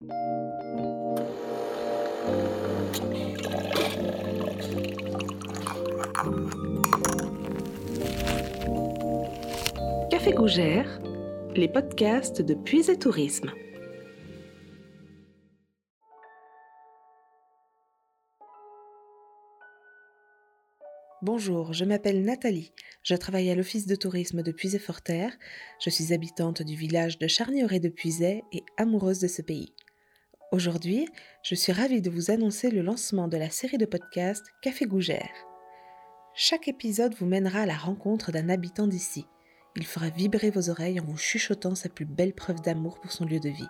Café Gougère, les podcasts de Puis et Tourisme. Bonjour, je m'appelle Nathalie. Je travaille à l'Office de tourisme de Puisay-Forterre. Je suis habitante du village de Charnieret de Puisay et amoureuse de ce pays. Aujourd'hui, je suis ravie de vous annoncer le lancement de la série de podcasts Café Gougère. Chaque épisode vous mènera à la rencontre d'un habitant d'ici. Il fera vibrer vos oreilles en vous chuchotant sa plus belle preuve d'amour pour son lieu de vie.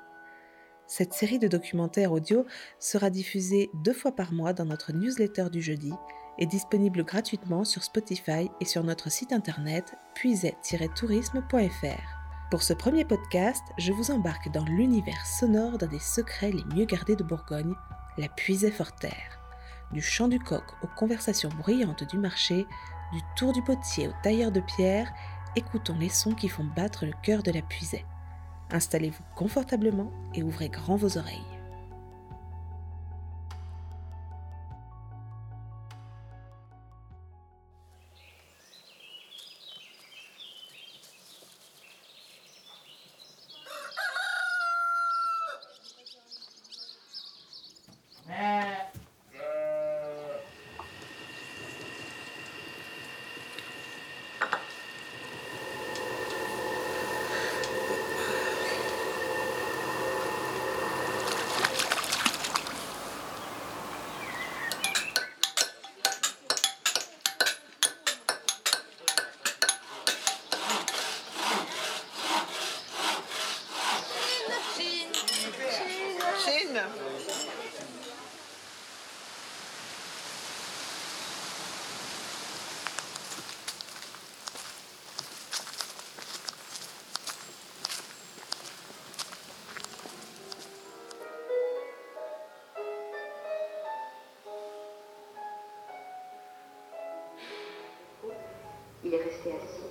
Cette série de documentaires audio sera diffusée deux fois par mois dans notre newsletter du jeudi est disponible gratuitement sur Spotify et sur notre site internet puiset-tourisme.fr. Pour ce premier podcast, je vous embarque dans l'univers sonore d'un des secrets les mieux gardés de Bourgogne, la Puiset Forterre. Du chant du coq aux conversations bruyantes du marché, du tour du potier au tailleur de pierre, écoutons les sons qui font battre le cœur de la Puiset. Installez-vous confortablement et ouvrez grand vos oreilles. Il est resté assis.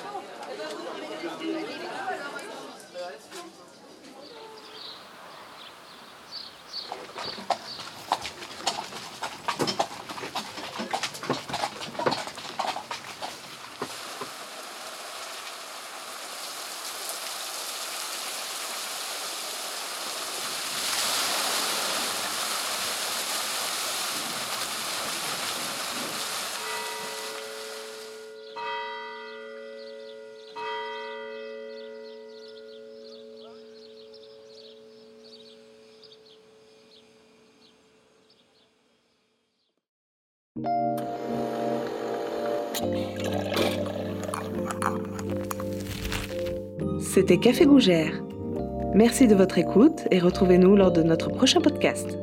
C'était Café Gougère. Merci de votre écoute et retrouvez-nous lors de notre prochain podcast.